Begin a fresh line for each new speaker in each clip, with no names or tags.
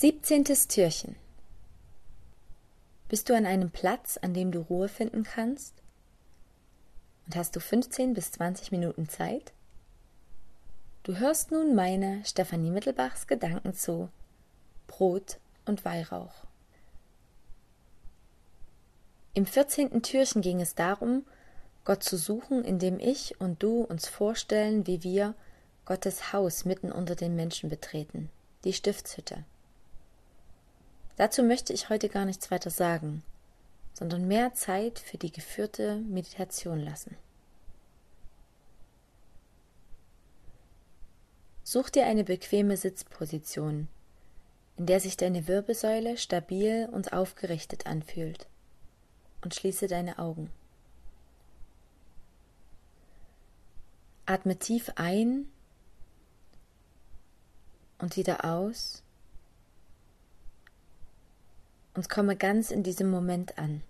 Siebzehntes Türchen. Bist du an einem Platz, an dem du Ruhe finden kannst? Und hast du 15 bis 20 Minuten Zeit? Du hörst nun meine Stefanie Mittelbachs Gedanken zu Brot und Weihrauch. Im 14. Türchen ging es darum, Gott zu suchen, indem ich und du uns vorstellen, wie wir Gottes Haus mitten unter den Menschen betreten, die Stiftshütte. Dazu möchte ich heute gar nichts weiter sagen, sondern mehr Zeit für die geführte Meditation lassen. Such dir eine bequeme Sitzposition, in der sich deine Wirbelsäule stabil und aufgerichtet anfühlt, und schließe deine Augen. Atme tief ein und wieder aus und komme ganz in diesem Moment an.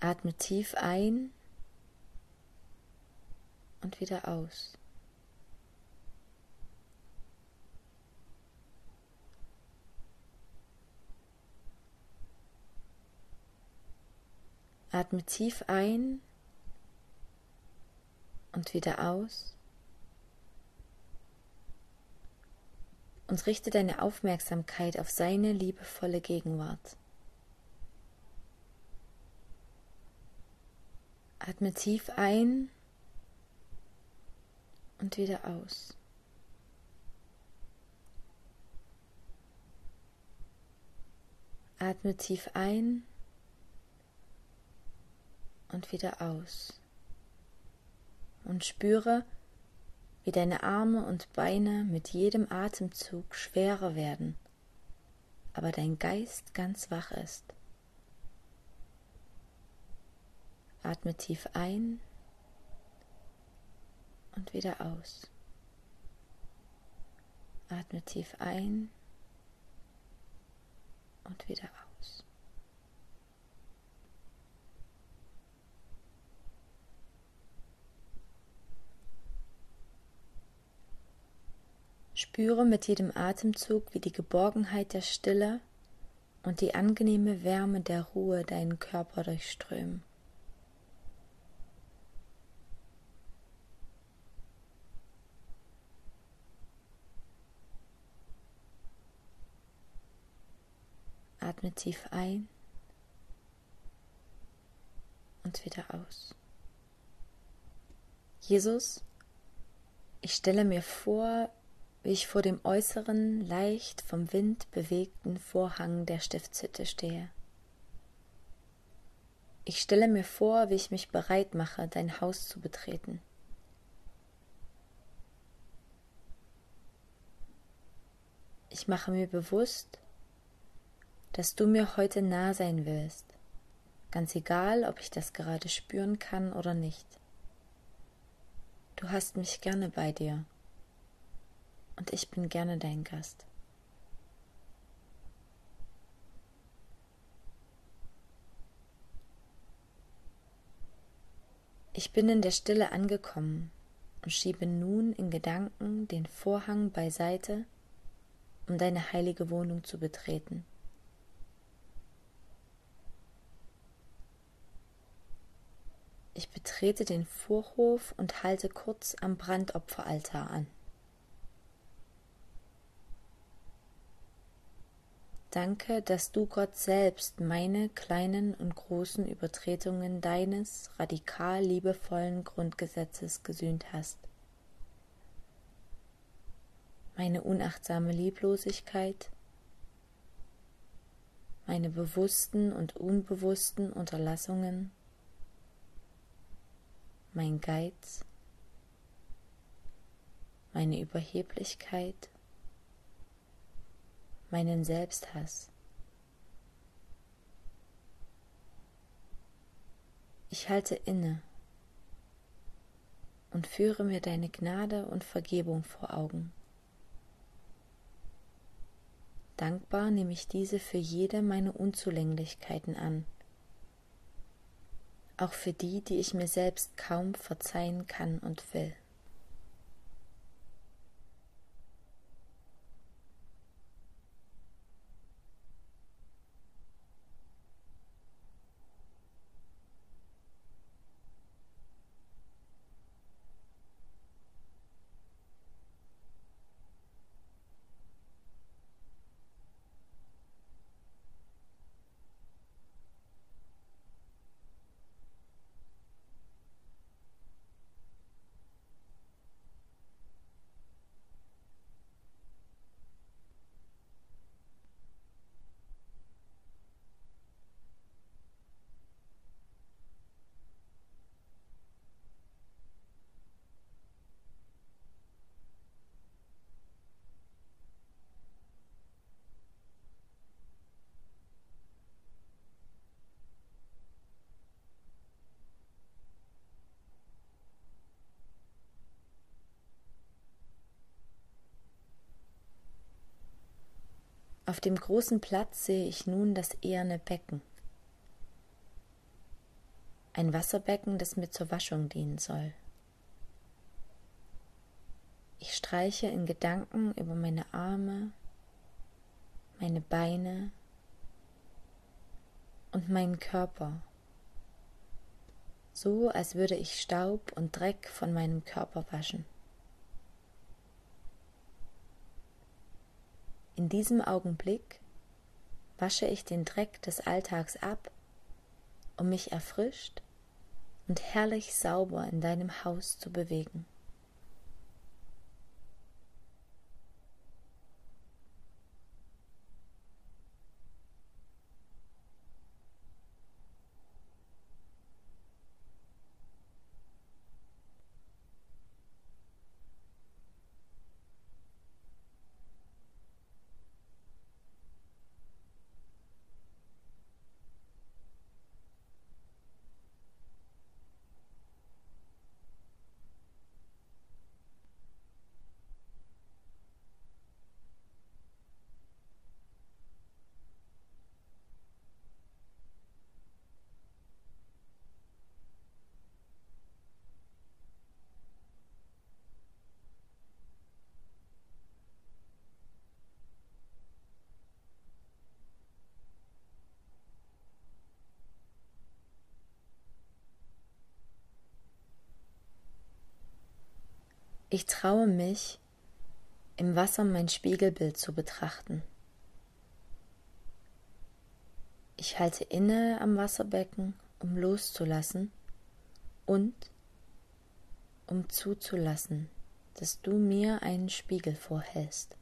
Atme tief ein und wieder aus. Atme tief ein und wieder aus. Und richte deine Aufmerksamkeit auf seine liebevolle Gegenwart. Atme tief ein und wieder aus. Atme tief ein und wieder aus. Und spüre, wie deine Arme und Beine mit jedem Atemzug schwerer werden, aber dein Geist ganz wach ist. Atme tief ein und wieder aus. Atme tief ein und wieder aus. Spüre mit jedem Atemzug, wie die Geborgenheit der Stille und die angenehme Wärme der Ruhe deinen Körper durchströmen. Atme tief ein und wieder aus. Jesus, ich stelle mir vor, wie ich vor dem äußeren, leicht vom Wind bewegten Vorhang der Stiftshütte stehe. Ich stelle mir vor, wie ich mich bereit mache, dein Haus zu betreten. Ich mache mir bewusst, dass du mir heute nah sein willst, ganz egal, ob ich das gerade spüren kann oder nicht. Du hast mich gerne bei dir und ich bin gerne dein Gast. Ich bin in der Stille angekommen und schiebe nun in Gedanken den Vorhang beiseite, um deine heilige Wohnung zu betreten. Ich betrete den Vorhof und halte kurz am Brandopferaltar an. Danke, dass du Gott selbst meine kleinen und großen Übertretungen deines radikal liebevollen Grundgesetzes gesühnt hast. Meine unachtsame Lieblosigkeit, meine bewussten und unbewussten Unterlassungen, mein Geiz, meine Überheblichkeit, meinen Selbsthass. Ich halte inne und führe mir deine Gnade und Vergebung vor Augen. Dankbar nehme ich diese für jede meiner Unzulänglichkeiten an, auch für die, die ich mir selbst kaum verzeihen kann und will. Auf dem großen Platz sehe ich nun das eherne Becken. Ein Wasserbecken, das mir zur Waschung dienen soll. Ich streiche in Gedanken über meine Arme, meine Beine und meinen Körper, so als würde ich Staub und Dreck von meinem Körper waschen. In diesem Augenblick wasche ich den Dreck des Alltags ab, um mich erfrischt und herrlich sauber in deinem Haus zu bewegen. Ich traue mich, im Wasser mein Spiegelbild zu betrachten. Ich halte inne am Wasserbecken, um loszulassen und um zuzulassen, dass du mir einen Spiegel vorhältst.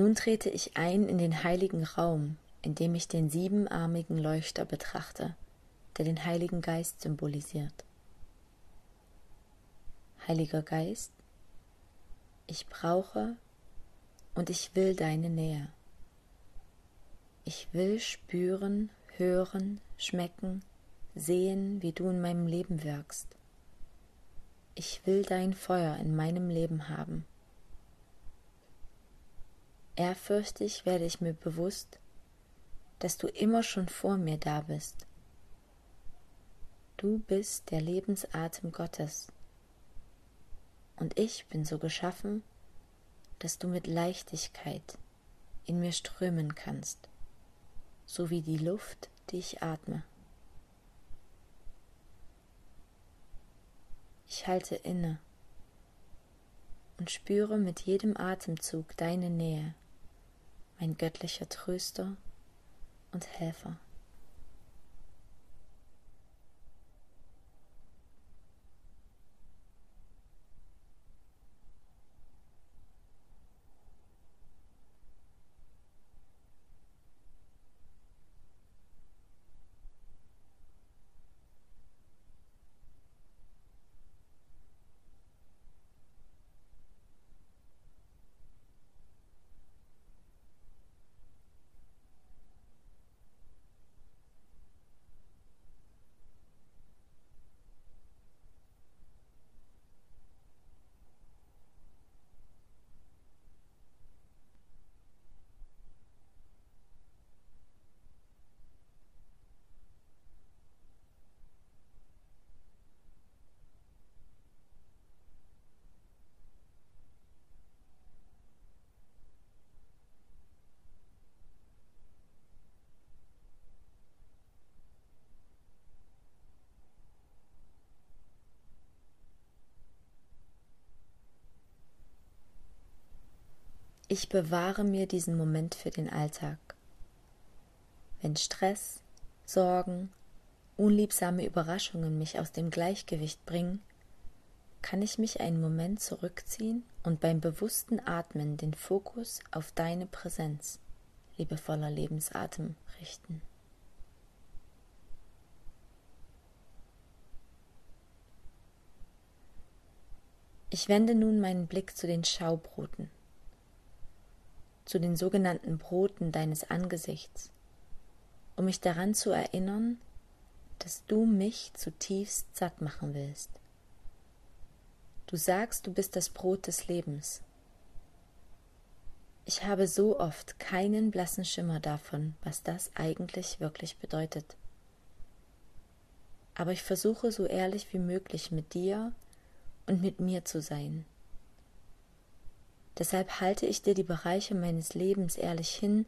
Nun trete ich ein in den heiligen Raum, in dem ich den siebenarmigen Leuchter betrachte, der den Heiligen Geist symbolisiert. Heiliger Geist, ich brauche und ich will deine Nähe. Ich will spüren, hören, schmecken, sehen, wie du in meinem Leben wirkst. Ich will dein Feuer in meinem Leben haben. Ehrfürchtig werde ich mir bewusst, dass du immer schon vor mir da bist. Du bist der Lebensatem Gottes. Und ich bin so geschaffen, dass du mit Leichtigkeit in mir strömen kannst, so wie die Luft, die ich atme. Ich halte inne und spüre mit jedem Atemzug deine Nähe, mein göttlicher Tröster und Helfer. Ich bewahre mir diesen Moment für den Alltag. Wenn Stress, Sorgen, unliebsame Überraschungen mich aus dem Gleichgewicht bringen, kann ich mich einen Moment zurückziehen und beim bewussten Atmen den Fokus auf deine Präsenz, liebevoller Lebensatem, richten. Ich wende nun meinen Blick zu den Schaubroten zu den sogenannten Broten deines Angesichts, um mich daran zu erinnern, dass du mich zutiefst satt machen willst. Du sagst, du bist das Brot des Lebens. Ich habe so oft keinen blassen Schimmer davon, was das eigentlich wirklich bedeutet. Aber ich versuche so ehrlich wie möglich mit dir und mit mir zu sein Deshalb halte ich dir die Bereiche meines Lebens ehrlich hin,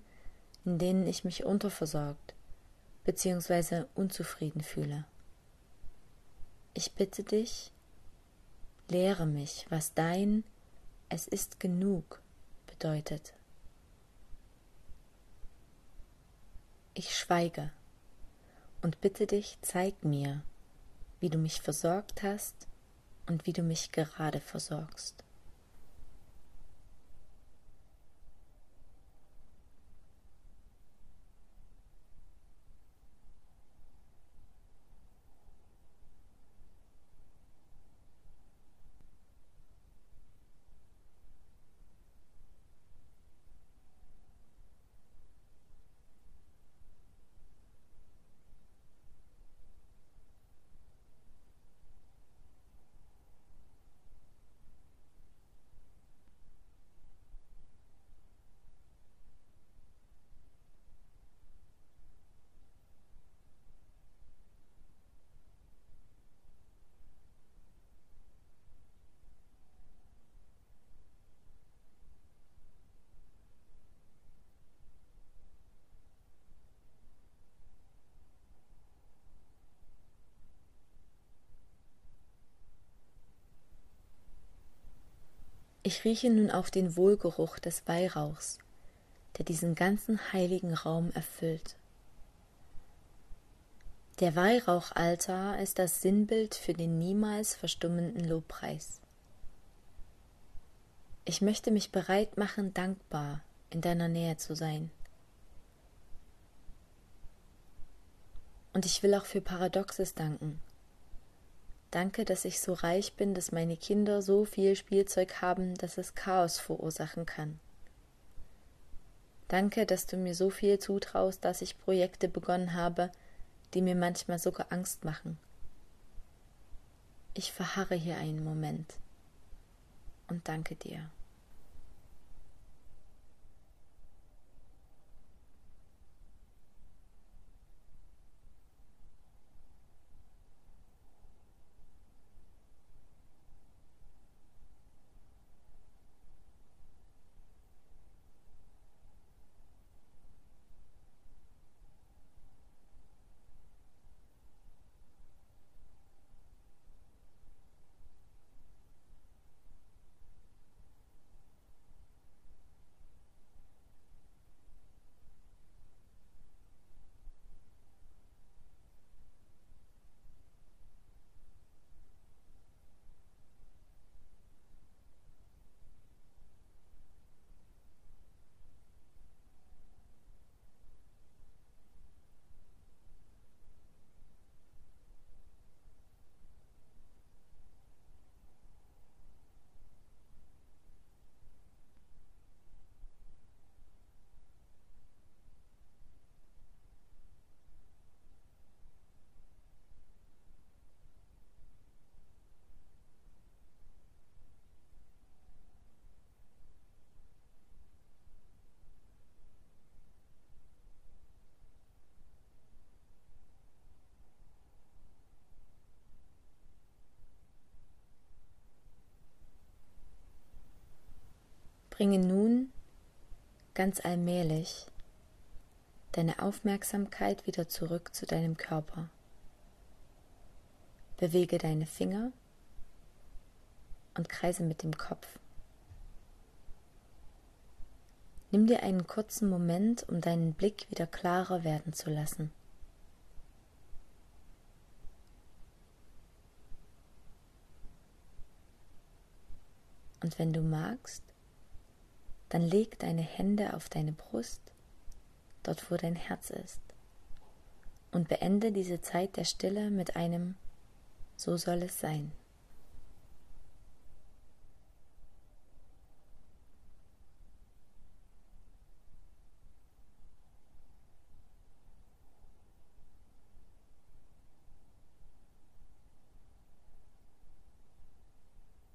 in denen ich mich unterversorgt bzw. unzufrieden fühle. Ich bitte dich, lehre mich, was dein Es ist genug bedeutet. Ich schweige und bitte dich, zeig mir, wie du mich versorgt hast und wie du mich gerade versorgst. Ich rieche nun auch den Wohlgeruch des Weihrauchs, der diesen ganzen heiligen Raum erfüllt. Der Weihrauchaltar ist das Sinnbild für den niemals verstummenden Lobpreis. Ich möchte mich bereit machen, dankbar in deiner Nähe zu sein. Und ich will auch für Paradoxes danken, Danke, dass ich so reich bin, dass meine Kinder so viel Spielzeug haben, dass es Chaos verursachen kann. Danke, dass du mir so viel zutraust, dass ich Projekte begonnen habe, die mir manchmal sogar Angst machen. Ich verharre hier einen Moment und danke dir. Bringe nun ganz allmählich deine Aufmerksamkeit wieder zurück zu deinem Körper. Bewege deine Finger und kreise mit dem Kopf. Nimm dir einen kurzen Moment, um deinen Blick wieder klarer werden zu lassen. Und wenn du magst, dann leg deine Hände auf deine Brust, dort wo dein Herz ist, und beende diese Zeit der Stille mit einem So soll es sein.